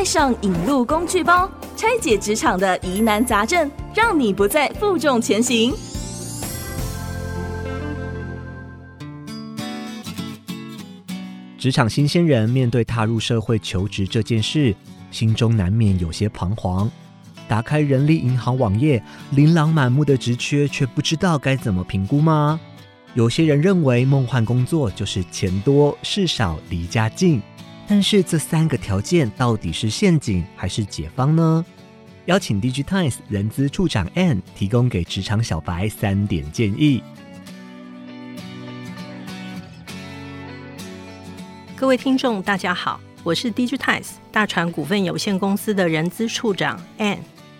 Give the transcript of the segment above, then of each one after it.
带上引路工具包，拆解职场的疑难杂症，让你不再负重前行。职场新鲜人面对踏入社会求职这件事，心中难免有些彷徨。打开人力银行网页，琳琅满目的职缺，却不知道该怎么评估吗？有些人认为梦幻工作就是钱多、事少、离家近，但是这三个条件到底是陷阱还是解方呢？邀请 Digitimes 人资处长 Ann 提供给职场小白三点建议。各位听众，大家好，我是 Digitimes 大船股份有限公司的人资处长 Ann，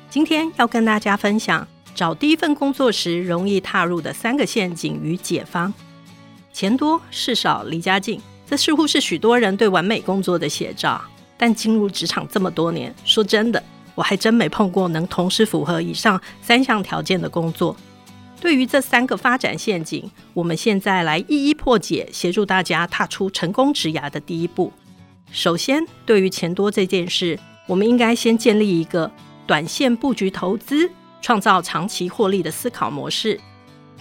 今天要跟大家分享找第一份工作时容易踏入的三个陷阱与解方。钱多事少离家近，这似乎是许多人对完美工作的写照。但进入职场这么多年，说真的，我还真没碰过能同时符合以上三项条件的工作。对于这三个发展陷阱，我们现在来一一破解，协助大家踏出成功职涯的第一步。首先，对于钱多这件事，我们应该先建立一个短线布局投资、创造长期获利的思考模式。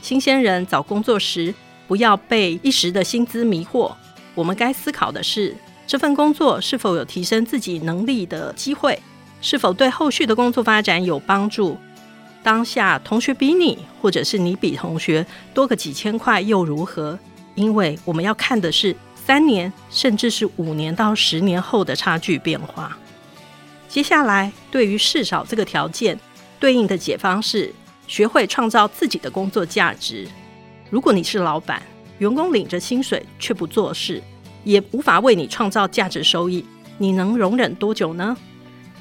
新鲜人找工作时，不要被一时的薪资迷惑。我们该思考的是，这份工作是否有提升自己能力的机会，是否对后续的工作发展有帮助。当下同学比你，或者是你比同学多个几千块又如何？因为我们要看的是三年，甚至是五年到十年后的差距变化。接下来，对于事少这个条件，对应的解方是学会创造自己的工作价值。如果你是老板，员工领着薪水却不做事，也无法为你创造价值收益，你能容忍多久呢？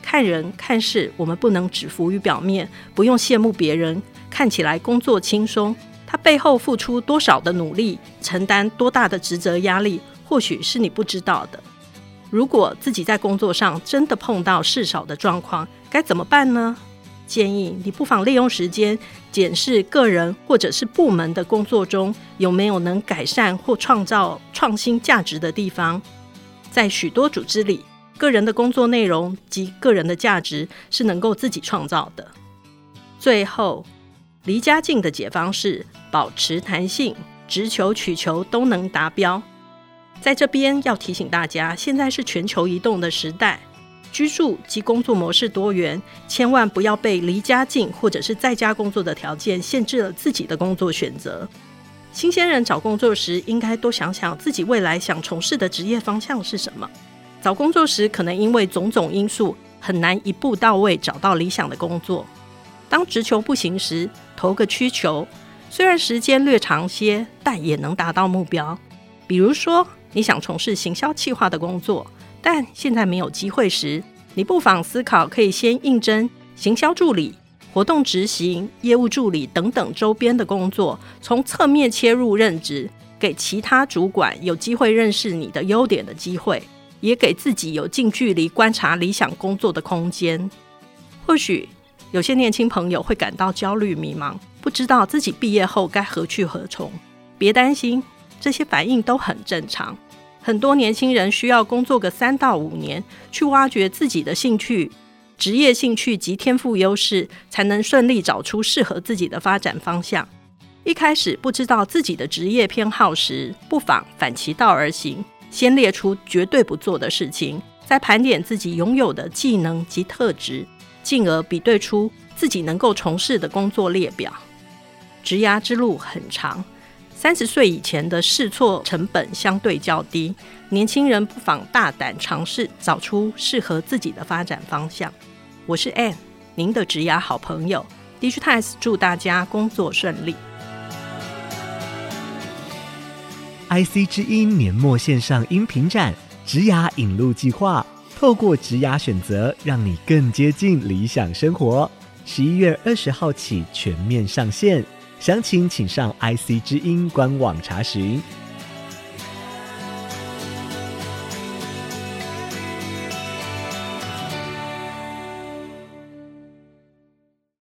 看人看事，我们不能只浮于表面，不用羡慕别人看起来工作轻松，他背后付出多少的努力，承担多大的职责压力，或许是你不知道的。如果自己在工作上真的碰到事少的状况，该怎么办呢？建议你不妨利用时间检视个人或者是部门的工作中有没有能改善或创造创新价值的地方，在许多组织里。个人的工作内容及个人的价值是能够自己创造的。最后，离家近的解方是保持弹性，直求曲求都能达标。在这边要提醒大家，现在是全球移动的时代，居住及工作模式多元，千万不要被离家近或者是在家工作的条件限制了自己的工作选择。新鲜人找工作时，应该多想想自己未来想从事的职业方向是什么。找工作时，可能因为种种因素很难一步到位找到理想的工作。当直求不行时，投个曲求，虽然时间略长些，但也能达到目标。比如说，你想从事行销企划的工作，但现在没有机会时，你不妨思考可以先应征行销助理、活动执行、业务助理等等周边的工作，从侧面切入任职，给其他主管有机会认识你的优点的机会。也给自己有近距离观察理想工作的空间。或许有些年轻朋友会感到焦虑迷茫，不知道自己毕业后该何去何从。别担心，这些反应都很正常。很多年轻人需要工作个三到五年，去挖掘自己的兴趣、职业兴趣及天赋优势，才能顺利找出适合自己的发展方向。一开始不知道自己的职业偏好时，不妨反其道而行。先列出绝对不做的事情，再盘点自己拥有的技能及特质，进而比对出自己能够从事的工作列表。职涯之路很长，三十岁以前的试错成本相对较低，年轻人不妨大胆尝试，找出适合自己的发展方向。我是 Ann，您的职涯好朋友，Digitimes 祝大家工作顺利。IC 之音年末线上音频展《职涯引路计划》，透过职涯选择，让你更接近理想生活。十一月二十号起全面上线，详情请上 IC 之音官网查询。